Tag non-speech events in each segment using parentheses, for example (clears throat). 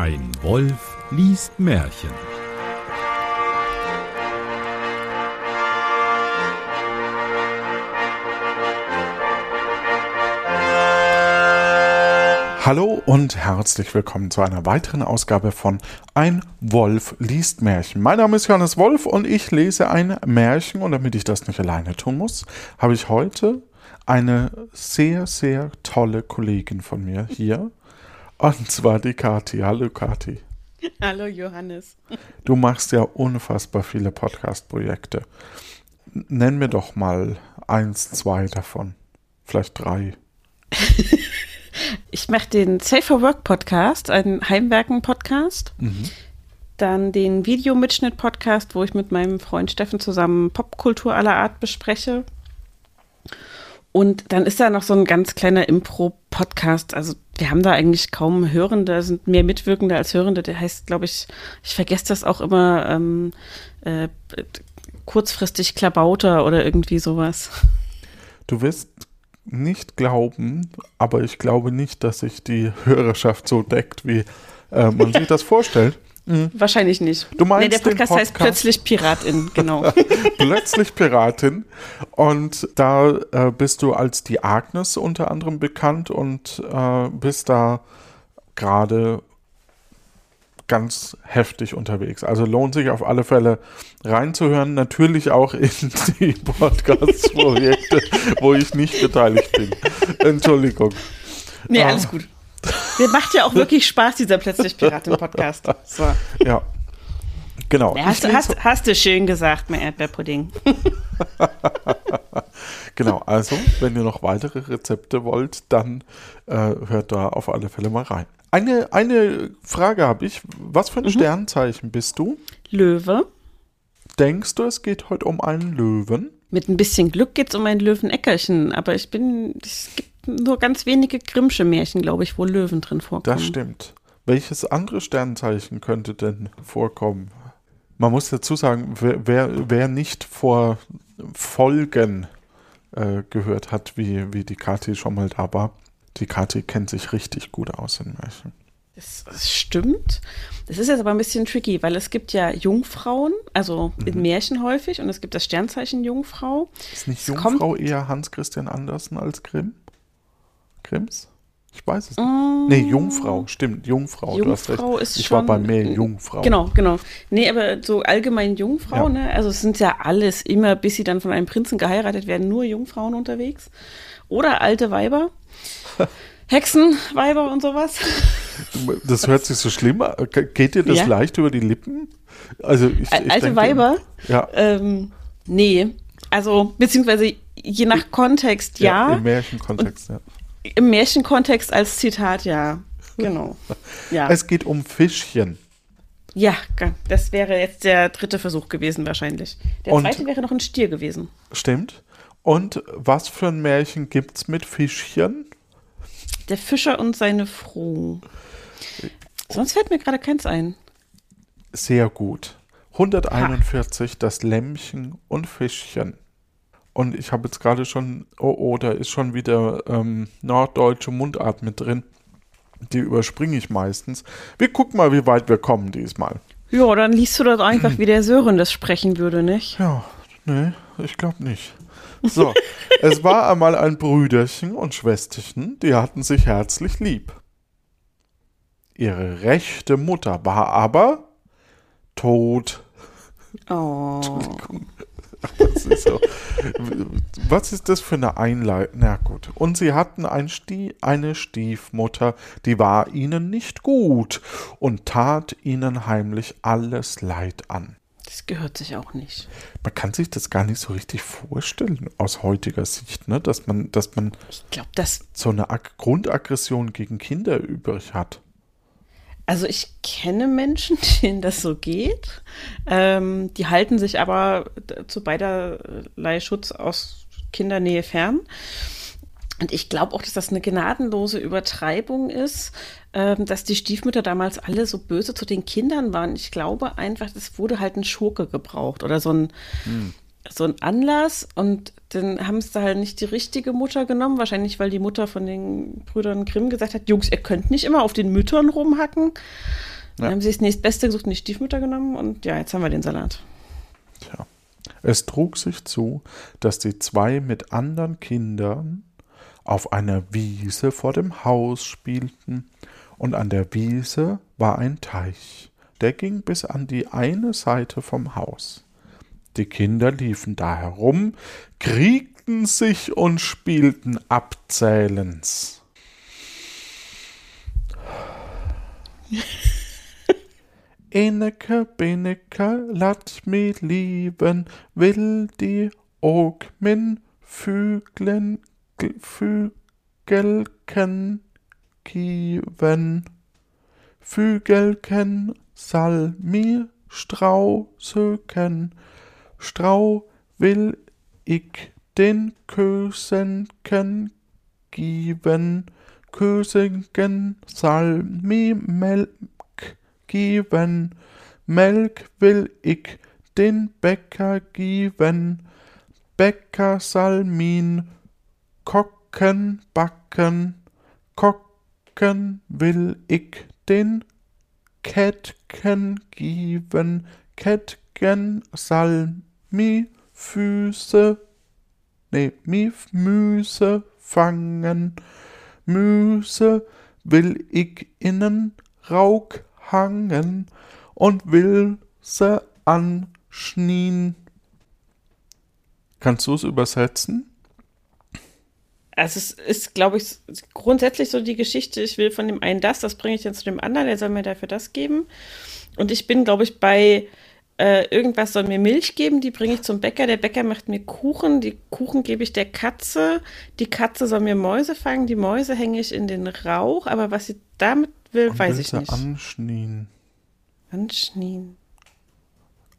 Ein Wolf liest Märchen. Hallo und herzlich willkommen zu einer weiteren Ausgabe von Ein Wolf liest Märchen. Mein Name ist Johannes Wolf und ich lese ein Märchen und damit ich das nicht alleine tun muss, habe ich heute eine sehr, sehr tolle Kollegin von mir hier und zwar die Kathi. Hallo Kathi. Hallo Johannes. Du machst ja unfassbar viele Podcast-Projekte. Nenn mir doch mal eins, zwei davon. Vielleicht drei. (laughs) Ich mache den Safer Work Podcast, einen Heimwerken-Podcast. Mhm. Dann den Videomitschnitt-Podcast, wo ich mit meinem Freund Steffen zusammen Popkultur aller Art bespreche. Und dann ist da noch so ein ganz kleiner Impro-Podcast. Also wir haben da eigentlich kaum Hörende, sind mehr Mitwirkende als Hörende. Der heißt, glaube ich, ich vergesse das auch immer, ähm, äh, kurzfristig Klabauter oder irgendwie sowas. Du wirst nicht glauben, aber ich glaube nicht, dass sich die Hörerschaft so deckt, wie äh, man sich (laughs) das vorstellt. Mhm. Wahrscheinlich nicht. Du meinst nee, der Podcast, Podcast, heißt Plötzlich Piratin, genau. (laughs) Plötzlich Piratin. Und da äh, bist du als die Agnes unter anderem bekannt und äh, bist da gerade ganz heftig unterwegs. Also lohnt sich auf alle Fälle reinzuhören. Natürlich auch in die Podcast-Projekte, wo ich nicht beteiligt bin. Entschuldigung. Nee, alles ah. gut. Mir macht ja auch wirklich Spaß, dieser plötzlich Piraten-Podcast. So. Ja. Genau. Ja, hast, hast, hast, du schön gesagt, mein Erdbeerpudding. (laughs) genau, also, wenn ihr noch weitere Rezepte wollt, dann äh, hört da auf alle Fälle mal rein. Eine, eine Frage habe ich. Was für ein mhm. Sternzeichen bist du? Löwe. Denkst du, es geht heute um einen Löwen? Mit ein bisschen Glück geht es um ein Löweneckerchen, aber ich bin, es gibt nur ganz wenige Grimmsche Märchen, glaube ich, wo Löwen drin vorkommen. Das stimmt. Welches andere Sternzeichen könnte denn vorkommen? Man muss dazu sagen, wer, wer, wer nicht vor Folgen äh, gehört hat, wie, wie die Kathi schon mal da war, die Kathi kennt sich richtig gut aus in Märchen. Das, das, stimmt. Das ist jetzt aber ein bisschen tricky, weil es gibt ja Jungfrauen, also mhm. in Märchen häufig, und es gibt das Sternzeichen Jungfrau. Ist nicht Jungfrau eher Hans Christian Andersen als Grimm? Grimms? Ich weiß es nicht. Mm. Nee, Jungfrau, stimmt, Jungfrau. Jungfrau ist ich schon, war bei mehr Jungfrau. Genau, genau. Nee, aber so allgemein Jungfrau, ja. ne? Also es sind ja alles immer, bis sie dann von einem Prinzen geheiratet werden, nur Jungfrauen unterwegs. Oder alte Weiber. (laughs) Hexenweiber und sowas. (laughs) Das hört sich so schlimm an. Geht dir das ja. leicht über die Lippen? Also ich, ich Alte denke, Weiber? Ja. Ähm, nee. Also, beziehungsweise je nach Kontext, ja. ja Im Märchenkontext, ja. Im Märchenkontext als Zitat, ja. Genau. Ja. Es geht um Fischchen. Ja, das wäre jetzt der dritte Versuch gewesen, wahrscheinlich. Der und zweite wäre noch ein Stier gewesen. Stimmt. Und was für ein Märchen gibt es mit Fischchen? Der Fischer und seine Froh. Sonst fällt mir gerade keins ein. Sehr gut. 141, ha. das Lämmchen und Fischchen. Und ich habe jetzt gerade schon, oh, oh, da ist schon wieder ähm, norddeutsche Mundart mit drin. Die überspringe ich meistens. Wir gucken mal, wie weit wir kommen diesmal. Ja, dann liest du das einfach, (clears throat) wie der Sören das sprechen würde, nicht? Ja, nee, ich glaube nicht. So, es war einmal ein Brüderchen und Schwesterchen, die hatten sich herzlich lieb. Ihre rechte Mutter war aber tot. Oh. Entschuldigung. Ist so. Was ist das für eine Einleitung? Na gut. Und sie hatten ein Stie eine Stiefmutter, die war ihnen nicht gut und tat ihnen heimlich alles Leid an. Das gehört sich auch nicht. Man kann sich das gar nicht so richtig vorstellen aus heutiger Sicht, ne? dass man, dass man ich glaub, das so eine Ag Grundaggression gegen Kinder übrig hat. Also ich kenne Menschen, (laughs) denen das so geht. Ähm, die halten sich aber zu beiderlei Schutz aus Kindernähe fern. Und ich glaube auch, dass das eine gnadenlose Übertreibung ist, ähm, dass die Stiefmütter damals alle so böse zu den Kindern waren. Ich glaube einfach, es wurde halt ein Schurke gebraucht oder so ein, hm. so ein Anlass und dann haben sie halt nicht die richtige Mutter genommen, wahrscheinlich weil die Mutter von den Brüdern Grimm gesagt hat, Jungs, ihr könnt nicht immer auf den Müttern rumhacken. Dann Ja. haben sie das nächstbeste gesucht und die Stiefmutter genommen und ja, jetzt haben wir den Salat. Tja. Es trug sich zu, dass die zwei mit anderen Kindern auf einer Wiese vor dem Haus spielten, und an der Wiese war ein Teich, der ging bis an die eine Seite vom Haus. Die Kinder liefen da herum, kriegten sich und spielten abzählens. (laughs) Eneke, Beneke, lat mi lieben, will die og min Füglen, Fügelken kiven. Fügelken sal mi Strau will ich den Kösenken geben, Kösenken sal mi Melk geben, Melk will ich den Bäcker geben, Bäcker sal min Kocken backen, Kocken will ich den Kettken geben, Kettken sal mi Füße, nee, mi Müse fangen, Müse will ich innen Rauk hangen und will se anschnien. Kannst du es übersetzen? Also es ist, glaube ich, grundsätzlich so die Geschichte, ich will von dem einen das, das bringe ich dann zu dem anderen, der soll mir dafür das geben. Und ich bin, glaube ich, bei äh, irgendwas soll mir Milch geben, die bringe ich zum Bäcker, der Bäcker macht mir Kuchen, die Kuchen gebe ich der Katze, die Katze soll mir Mäuse fangen, die Mäuse hänge ich in den Rauch, aber was sie damit will, Und weiß ich nicht. anschnien. Anschnien.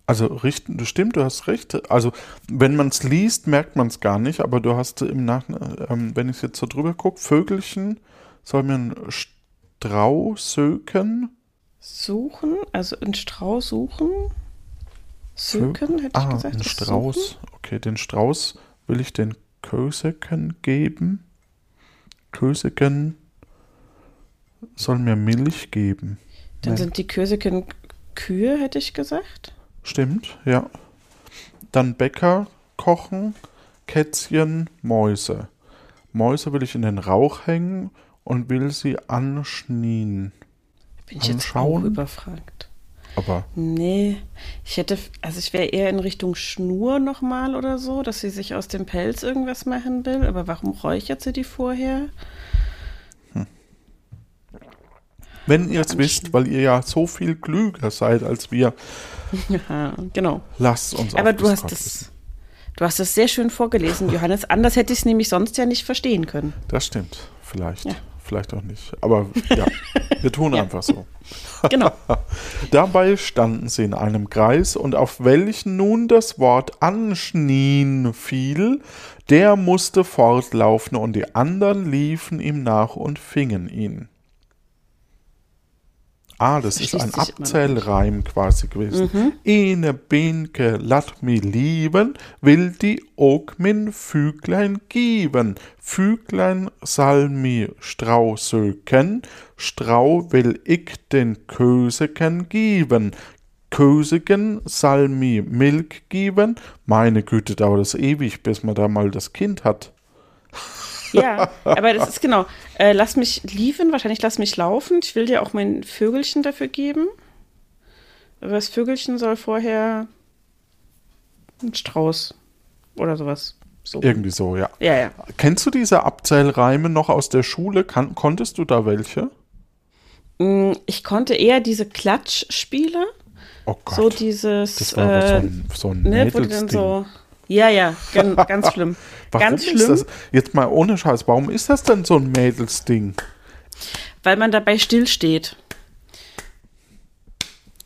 Also richten, du stimmt, du hast recht. Also wenn man es liest, merkt man es gar nicht, aber du hast im Nachhinein, ähm, wenn ich jetzt so drüber gucke, Vögelchen soll mir ein Strau söken. Suchen, also einen Strauß suchen. Söken, hätte ich Ah, gesagt. ein Strauß. Suchen. Okay, den Strauß will ich den Köseken geben. Köseken soll mir Milch geben. Dann Nein. sind die Köseken Kühe, hätte ich gesagt. Stimmt, ja. Dann Bäcker kochen, Kätzchen, Mäuse. Mäuse will ich in den Rauch hängen und will sie anschnien. Bin ich jetzt auch überfragt. Aber Nee, ich hätte, also ich wäre eher in Richtung Schnur nochmal oder so, dass sie sich aus dem Pelz irgendwas machen will. Aber warum räuchert sie die vorher? wenn ihr es wisst, weil ihr ja so viel klüger seid als wir, (laughs) Ja, genau. lasst uns Aber du hast es, du hast es sehr schön vorgelesen, Johannes. Anders hätte ich es nämlich sonst ja nicht verstehen können. Das stimmt. Vielleicht. Ja. Vielleicht auch nicht. Aber ja, (laughs) wir tun Ja. einfach so. (laughs) Genau. (laughs) Dabei standen sie in einem Kreis, und auf welchen nun das Wort anschnien fiel, der musste fortlaufen, und die anderen liefen ihm nach und fingen ihn. Ah, das ist ein Abzählreim quasi gewesen. Ene Benke lat mi lieben, will die ook min Füglein geben. Füglein sal mi Strau söken, Strau will ich den Köseken geben. Köseken sal mi Milch geben. Meine Güte, dauert das ewig, bis man da mal das Kind hat. Ja, aber das ist genau. Äh, lass mich liefen, wahrscheinlich lass mich laufen. Ich will dir auch mein Vögelchen dafür geben. Aber das Vögelchen soll vorher ein Strauß oder sowas. So. Irgendwie so, ja. Ja, ja. Kennst du diese Abzählreime noch aus der Schule? Kan konntest du da welche? Mm, Ich konnte eher diese Klatschspiele, Oh Gott. so dieses, das war aber so äh, ein, so ein ne, wo du dann so. Ja, ja, ganz, ganz (laughs) schlimm. Warum ganz ist schlimm, das? Jetzt mal ohne Scheiß, warum ist das denn so ein Mädelsding? weil man dabei stillsteht.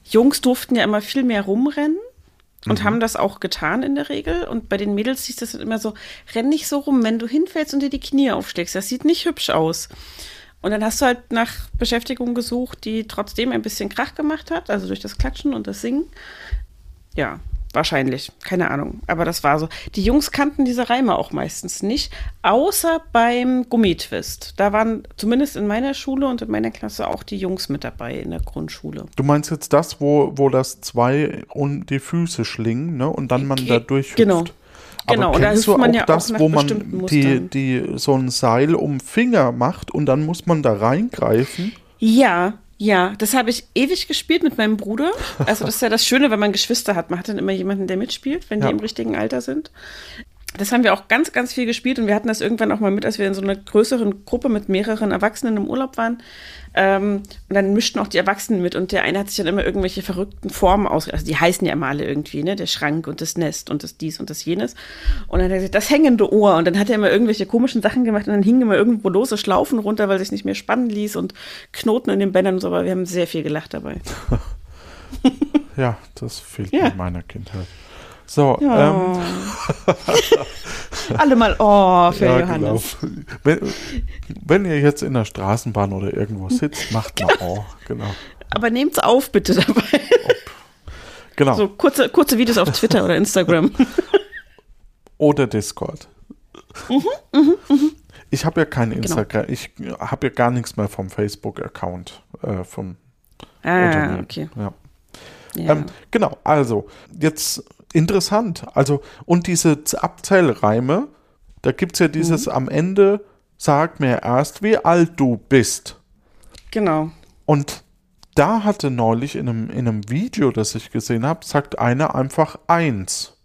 Jungs durften ja immer viel mehr rumrennen und Mhm. haben das auch getan in der Regel. Und bei den Mädels hieß das immer so, renn nicht so rum, wenn du hinfällst und dir die Knie aufschlägst. Das sieht nicht hübsch aus. Und dann hast du halt nach Beschäftigung gesucht, die trotzdem ein bisschen Krach gemacht hat, also durch das Klatschen und das Singen. Ja, Wahrscheinlich, keine Ahnung. Aber das war so. Die Jungs kannten diese Reime auch meistens nicht, außer beim Gummitwist. Da waren zumindest in meiner Schule und in meiner Klasse auch die Jungs mit dabei in der Grundschule. Du meinst jetzt das, wo, wo das zwei um die Füße schlingen, ne? Und dann man da durchhüpft. Genau. Aber Genau, und da kennst du man auch ja auch das, nach wo man die, die so ein Seil um Finger macht und dann muss man da reingreifen? Ja, ja, das habe ich ewig gespielt mit meinem Bruder. Also das ist ja das Schöne, wenn man Geschwister hat. Man hat dann immer jemanden, der mitspielt, wenn Ja. die im richtigen Alter sind. Das haben wir auch ganz, ganz viel gespielt und wir hatten das irgendwann auch mal mit, als wir in so einer größeren Gruppe mit mehreren Erwachsenen im Urlaub waren. Ähm, und dann mischten auch die Erwachsenen mit und der eine hat sich dann immer irgendwelche verrückten Formen aus. Also die heißen ja immer alle irgendwie, ne? Der Schrank und das Nest und das dies und das jenes. Und dann hat er gesagt, das hängende Ohr. Und dann hat er immer irgendwelche komischen Sachen gemacht und dann hingen immer irgendwo lose Schlaufen runter, weil sich nicht mehr spannen ließ und Knoten in den Bändern und so. Aber wir haben sehr viel gelacht dabei. (laughs) Ja, das fehlt Ja. mir in meiner Kindheit. So, Ja. ähm, (laughs) Alle mal Oh für ja, Johannes. genau. Wenn, wenn ihr jetzt in der Straßenbahn oder irgendwo sitzt, (laughs) macht mal oh, genau. Aber nehmt's auf bitte dabei. Genau. So kurze, kurze Videos auf Twitter oder Instagram. (laughs) Oder Discord. Mhm, Ich habe ja kein Genau. Instagram, ich habe ja gar nichts mehr vom Facebook-Account äh, vom Ah, okay. Ja. Ja. Ähm, genau, also jetzt interessant. Also, und diese Abzählreime, da gibt es ja dieses Mhm. am Ende, sag mir erst, wie alt du bist. genau. Und da hatte neulich in einem, in einem Video, das ich gesehen habe, sagt einer einfach eins.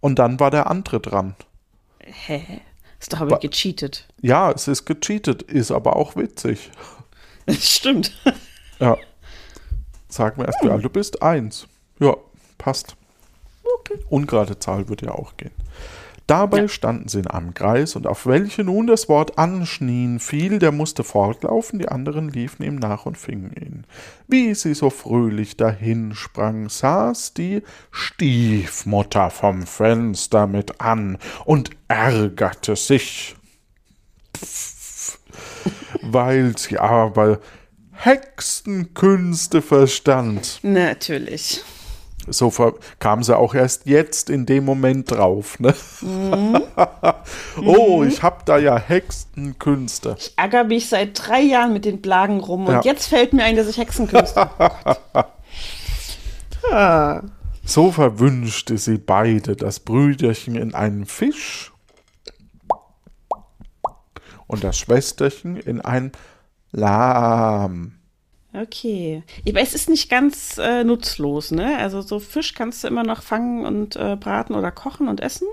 Und dann war der andere dran. Hä? Ist doch aber Wa- gecheatet. Ja, es ist gecheatet, ist aber auch witzig. (laughs) Stimmt. Ja. Sag mir erst, wie alt du bist. Eins. Ja, passt. Okay. Ungerade Zahl würde ja auch gehen. Dabei Ja. standen sie in einem Kreis und auf welche nun das Wort anschnien fiel, der musste fortlaufen, die anderen liefen ihm nach und fingen ihn. Wie sie so fröhlich dahinsprang, saß die Stiefmutter vom Fenster mit an und ärgerte sich, Pff, weil sie aber Hexenkünste verstand. Natürlich. So kam sie auch erst jetzt in dem Moment drauf. Ne? (laughs) oh, ich hab da ja Hexenkünste. Ich ärgere mich seit drei Jahren mit den Blagen rum und Ja. jetzt fällt mir ein, dass ich Hexenkünste. Oh Gott. (laughs) ah. So verwünschte sie beide das Brüderchen in einen Fisch und das Schwesterchen in ein Lahm. Okay. Aber es ist nicht ganz äh, nutzlos, ne? Also so Fisch kannst du immer noch fangen und äh, braten oder kochen und essen.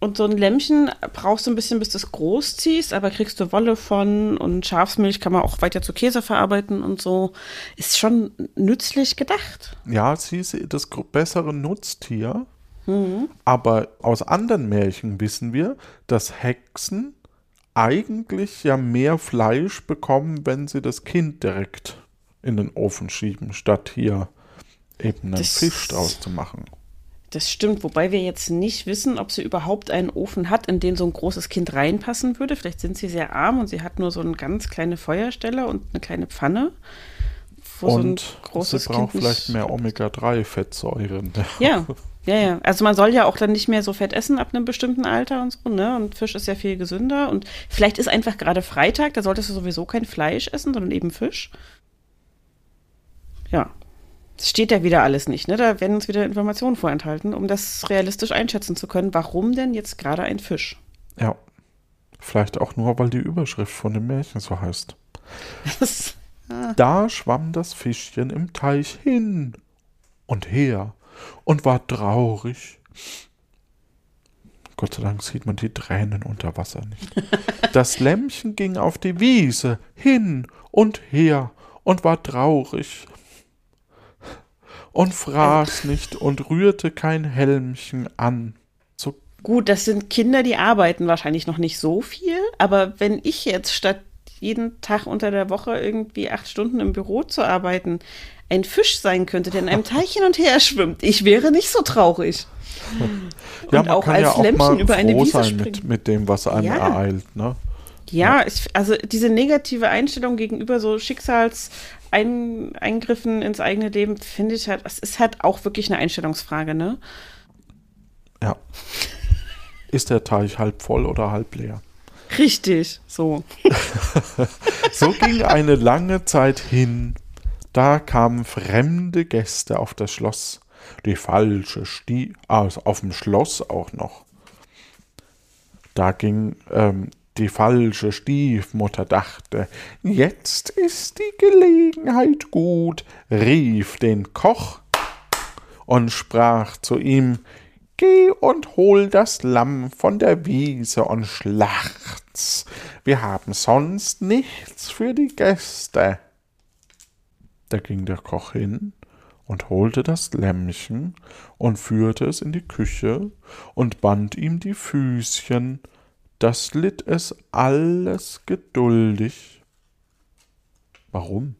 Und so ein Lämmchen brauchst du ein bisschen, bis du es groß ziehst, aber kriegst du Wolle von und Schafsmilch kann man auch weiter zu Käse verarbeiten und so. Ist schon nützlich gedacht. Ja, sie ist das bessere Nutztier. Aber aus anderen Märchen wissen wir, dass Hexen eigentlich ja mehr Fleisch bekommen, wenn sie das Kind direkt in den Ofen schieben, statt hier eben einen Das- Fisch draus zu machen. Das stimmt, wobei wir jetzt nicht wissen, ob sie überhaupt einen Ofen hat, in den so ein großes Kind reinpassen würde. Vielleicht sind sie sehr arm und sie hat nur so eine ganz kleine Feuerstelle und eine kleine Pfanne. Wo so ein Und sie großes braucht Kind vielleicht mehr Omega-3-Fettsäuren. Ja, (laughs) ja, ja. Also man soll ja auch dann nicht mehr so fett essen ab einem bestimmten Alter und so, ne? Und Fisch ist ja viel gesünder. Und vielleicht ist einfach gerade Freitag, da solltest du sowieso kein Fleisch essen, sondern eben Fisch. Ja. Das steht ja wieder alles nicht, ne? Da werden uns wieder Informationen vorenthalten, um das realistisch einschätzen zu können. Warum denn jetzt gerade ein Fisch? Ja. Vielleicht auch nur, weil die Überschrift von dem Märchen so heißt. Das, (laughs) Da schwamm das Fischchen im Teich hin und her und war traurig. Gott sei Dank sieht man die Tränen unter Wasser nicht. (laughs) Das Lämmchen ging auf die Wiese hin und her und war traurig und fraß nicht und rührte kein Helmchen an. So Gut, das sind Kinder, die arbeiten wahrscheinlich noch nicht so viel, aber wenn ich jetzt statt jeden Tag unter der Woche irgendwie acht Stunden im Büro zu arbeiten, ein Fisch sein könnte, der in einem Teich hin und her schwimmt, ich wäre nicht so traurig. (laughs) Ja, Und man auch kann als ja auch Lämmchen mal über eine Wiese sein mit, springen. mit dem, was einem Ja. ereilt. Ne? Ja, ich, also diese negative Einstellung gegenüber so Schicksalseingriffen ins eigene Leben, finde ich halt, es ist halt auch wirklich eine Einstellungsfrage, ne? Ja. (laughs) Ist der Teich halb voll oder halb leer? Richtig, so. (laughs) so ging eine lange Zeit hin. Da kamen fremde Gäste auf das Schloss. Die falsche Stie also auf dem Schloss auch noch. Da ging ähm, die falsche Stiefmutter dachte, jetzt ist die Gelegenheit gut, rief den Koch und sprach zu ihm, Geh und hol das Lamm von der Wiese und schlacht's. Wir haben sonst nichts für die Gäste. Da ging der Koch hin und holte das Lämmchen und führte es in die Küche und band ihm die Füßchen das litt es alles geduldig. Warum?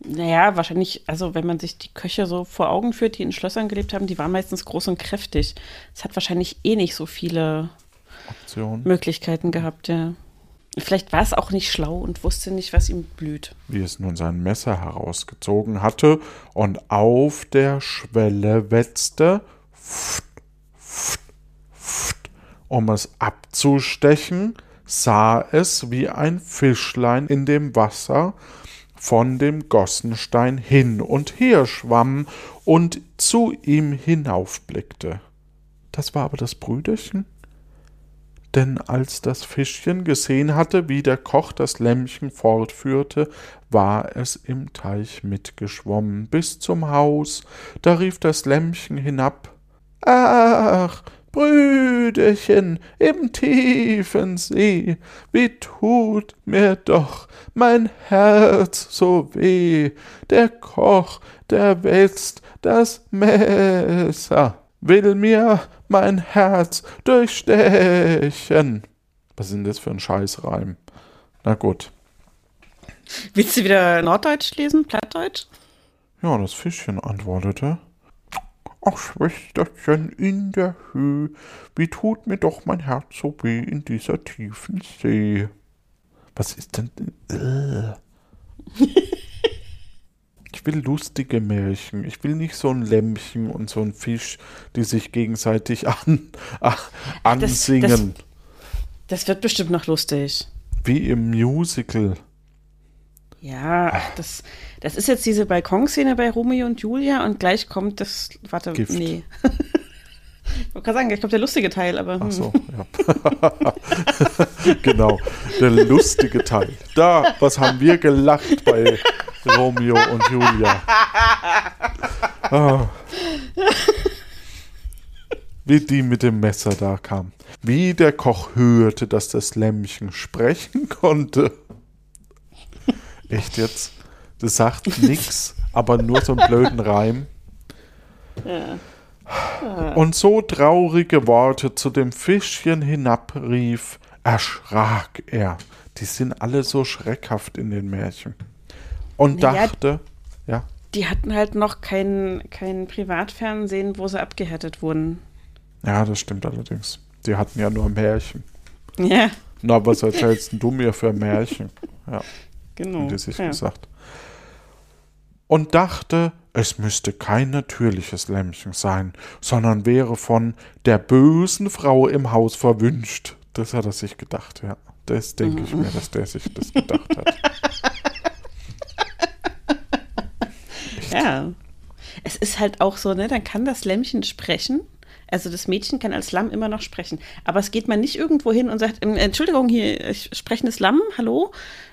Naja, wahrscheinlich, also wenn man sich die Köche so vor Augen führt, die in Schlössern gelebt haben, die waren meistens groß und kräftig. Es hat wahrscheinlich eh nicht so viele Optionen. Möglichkeiten gehabt, ja. Vielleicht war es auch nicht schlau und wusste nicht, was ihm blüht. Wie es nun sein Messer herausgezogen hatte und auf der Schwelle wetzte, um es abzustechen, sah es wie ein Fischlein in dem Wasser von dem Gossenstein hin und her schwamm und zu ihm hinaufblickte. Das war aber das Brüderchen. Denn als das Fischchen gesehen hatte, wie der Koch das Lämmchen fortführte, war es im Teich mitgeschwommen bis zum Haus. Da rief das Lämmchen hinab Ach, Brüderchen im tiefen See, wie tut mir doch mein Herz so weh. Der Koch, der wälzt das Messer, will mir mein Herz durchstechen. Was ist denn das für ein Scheißreim? Na gut. Willst du wieder Norddeutsch lesen, Plattdeutsch? Ja, das Fischchen antwortete. Ach, Schwesterchen in der Höhe, wie tut mir doch mein Herz so weh in dieser tiefen See. Was ist denn? Äh. (laughs) Ich will lustige Märchen. Ich will nicht so ein Lämmchen und so ein Fisch, die sich gegenseitig (laughs) an, ach, ansingen. Das, das, das wird bestimmt noch lustig. Wie im Musical. Ja, ach, das, das ist jetzt diese Balkonszene bei Romeo und Julia und gleich kommt das. Warte, Gift. nee. (laughs) ich wollte gerade sagen, gleich kommt der lustige Teil, aber. Hm. Ach so, ja. (laughs) genau, der lustige Teil. Da, was haben wir gelacht bei Romeo und Julia? (laughs) Ah. Wie die mit dem Messer da kam. Wie der Koch hörte, dass das Lämmchen sprechen konnte. Echt jetzt? Das sagt nichts, aber nur so einen blöden Reim. Ja. Und so traurige Worte zu dem Fischchen hinabrief, erschrak er. Die sind alle so schreckhaft in den Märchen. Und naja, dachte, ja. Die hatten halt noch kein, kein Privatfernsehen, wo sie abgehärtet wurden. Ja, das stimmt allerdings. Die hatten ja nur Märchen. Ja. Na, was erzählst du mir für Märchen? Ja. Genau. Wie sich ja. gesagt. Und dachte, es müsste kein natürliches Lämmchen sein, sondern wäre von der bösen Frau im Haus verwünscht. Das hat er sich gedacht, ja. Das denke ich mir, dass der sich das gedacht hat. (laughs) ja. Es ist halt auch so, ne, dann kann das Lämmchen sprechen also das Mädchen kann als Lamm immer noch sprechen. Aber es geht man nicht irgendwo hin und sagt, ähm, Entschuldigung, hier, ich sprechendes Lamm, hallo.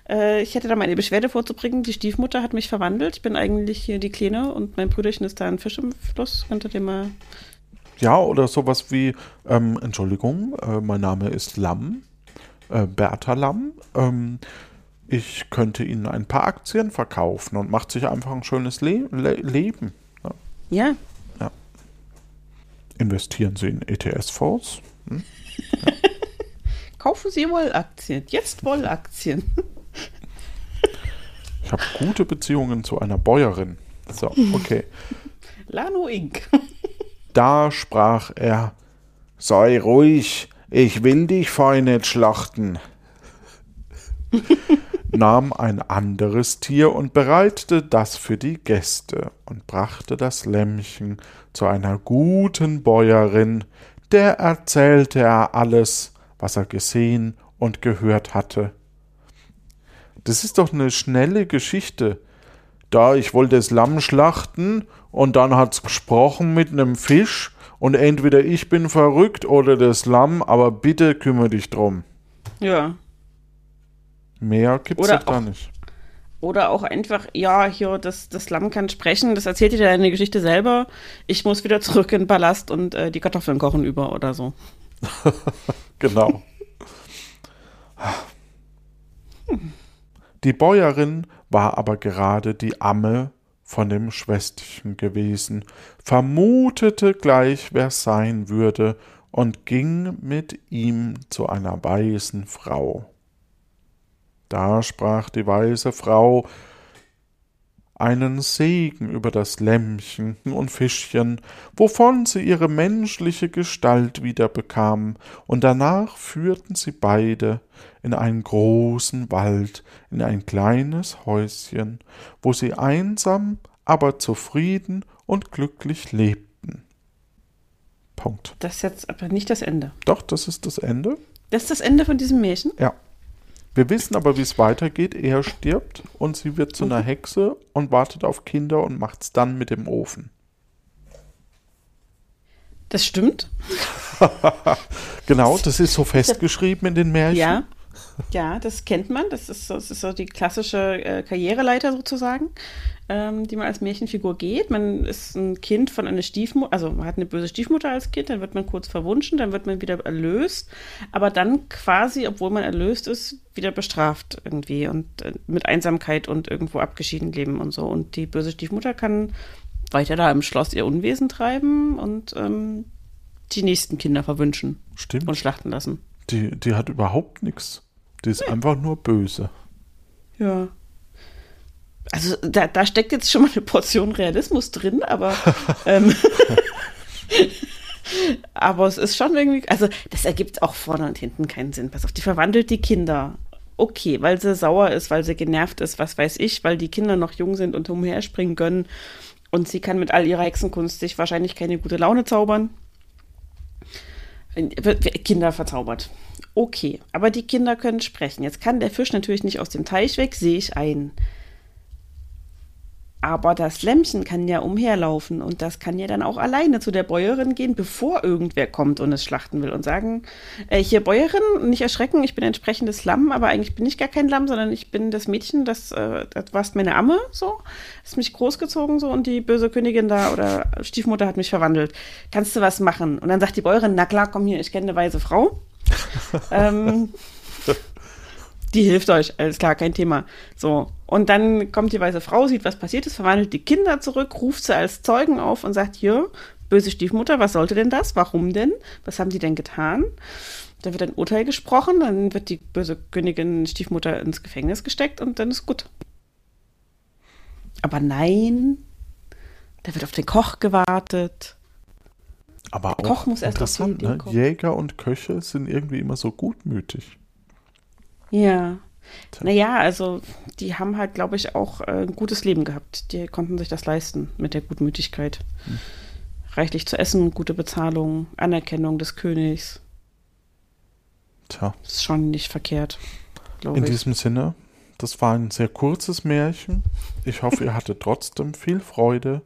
Äh, ich hätte da meine Beschwerde vorzubringen. Die Stiefmutter hat mich verwandelt. Ich bin eigentlich hier die Kleine und mein Brüderchen ist da ein Fisch im Fluss. Könnte dem mal. Ja, oder sowas wie, ähm, Entschuldigung, äh, mein Name ist Lamm, äh, Bertha Lamm. Ähm, ich könnte Ihnen ein paar Aktien verkaufen und macht sich einfach ein schönes Le Le Leben. Ja. ja. Investieren Sie in ETS-Fonds? Hm? Ja. (laughs) Kaufen Sie Wollaktien. Jetzt Wollaktien. (laughs) ich habe gute Beziehungen zu einer Bäuerin. So, okay. (laughs) Lano Inc. da sprach er: Sei ruhig, Ich will dich fein nicht schlachten. Nahm ein anderes Tier und bereitete das für die Gäste und brachte das Lämmchen zu einer guten Bäuerin, der erzählte er alles, was er gesehen und gehört hatte. Das ist doch eine schnelle Geschichte. Da ich wollte das Lamm schlachten und dann hat's gesprochen mit nem Fisch und entweder ich bin verrückt oder das Lamm, aber bitte kümmere dich drum. Ja. Mehr gibt's Oder doch da auch- nicht. Oder auch einfach, ja, hier, das, das Lamm kann sprechen, das erzählt dir deine Geschichte selber. Ich muss wieder zurück in den Palast und äh, die Kartoffeln kochen über oder so. (laughs) Genau. Die Bäuerin war aber gerade die Amme von dem Schwesterchen gewesen, vermutete gleich, wer sein würde, und ging mit ihm zu einer weisen Frau. Da sprach die weise Frau einen Segen über das Lämmchen und Fischchen, wovon sie ihre menschliche Gestalt wieder bekamen, und danach führten sie beide in einen großen Wald, in ein kleines Häuschen, wo sie einsam, aber zufrieden und glücklich lebten. Punkt. Das ist jetzt aber nicht das Ende. Doch, das ist das Ende. Das ist das Ende von diesem Märchen? Ja. Wir wissen aber, wie es weitergeht. Er stirbt und sie wird zu einer Hexe und wartet auf Kinder und macht's dann mit dem Ofen. Das stimmt. (laughs) Genau, das ist so festgeschrieben in den Märchen. Ja. Ja, das kennt man. Das ist so, das ist so die klassische äh, Karriereleiter sozusagen, ähm, die man als Märchenfigur geht. Man ist ein Kind von einer Stiefmutter, also man hat eine böse Stiefmutter als Kind, dann wird man kurz verwunschen, dann wird man wieder erlöst, aber dann quasi, obwohl man erlöst ist, wieder bestraft irgendwie und äh, mit Einsamkeit und irgendwo abgeschieden leben und so. Und die böse Stiefmutter kann weiter da im Schloss ihr Unwesen treiben und ähm, die nächsten Kinder verwünschen Stimmt. und schlachten lassen. Die, die hat überhaupt nichts. Die ist einfach nur böse. Ja. Also da, da steckt jetzt schon mal eine Portion Realismus drin, aber (laughs) ähm, aber es ist schon irgendwie, also das ergibt auch vorne und hinten keinen Sinn. Pass auf, die verwandelt die Kinder. Okay, weil sie sauer ist, weil sie genervt ist, was weiß ich, weil die Kinder noch jung sind und umherspringen können und sie kann mit all ihrer Hexenkunst sich wahrscheinlich keine gute Laune zaubern. Kinder verzaubert. Okay, aber die Kinder können sprechen. Jetzt kann der Fisch natürlich nicht aus dem Teich weg, sehe ich ein. Aber das Lämmchen kann ja umherlaufen und das kann ja dann auch alleine zu der Bäuerin gehen, bevor irgendwer kommt und es schlachten will und sagen, äh, hier Bäuerin, nicht erschrecken, ich bin entsprechendes Lamm, aber eigentlich bin ich gar kein Lamm, sondern ich bin das Mädchen, das, äh, das warst meine Amme, so, ist mich großgezogen so und die böse Königin da oder Stiefmutter hat mich verwandelt. Kannst du was machen? Und dann sagt die Bäuerin, na klar, komm hier, ich kenne eine weise Frau. (laughs) ähm, die hilft euch, alles klar, kein Thema. So. Und dann kommt die weiße Frau, sieht, was passiert ist, verwandelt die Kinder zurück, ruft sie als Zeugen auf und sagt, hier, böse Stiefmutter, was sollte denn das? Warum denn? Was haben die denn getan? Da wird ein Urteil gesprochen, dann wird die böse Königin Stiefmutter ins Gefängnis gesteckt und dann ist gut. Aber nein, da wird auf den Koch gewartet. Aber auch Koch muss erst auf ne? Jäger und Köche sind irgendwie immer so gutmütig. Ja. Tja. Naja, also die haben halt, glaube ich, auch äh, ein gutes Leben gehabt. Die konnten sich das leisten mit der Gutmütigkeit. Hm. Reichlich zu essen, gute Bezahlung, Anerkennung des Königs. Tja, Ist schon nicht verkehrt, glaube in ich. diesem Sinne, das war ein sehr kurzes Märchen. Ich hoffe, ihr hattet trotzdem viel Freude.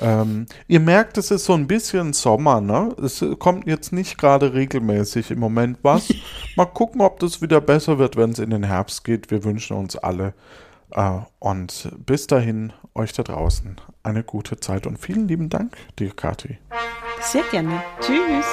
Ähm, ihr merkt, es ist so ein bisschen Sommer, ne? Es kommt jetzt nicht gerade regelmäßig im Moment was. (laughs) Mal gucken, ob das wieder besser wird, wenn es in den Herbst geht. Wir wünschen uns alle. Äh, und bis dahin, euch da draußen eine gute Zeit und vielen lieben Dank dir, Kathi. Sehr gerne. Tschüss.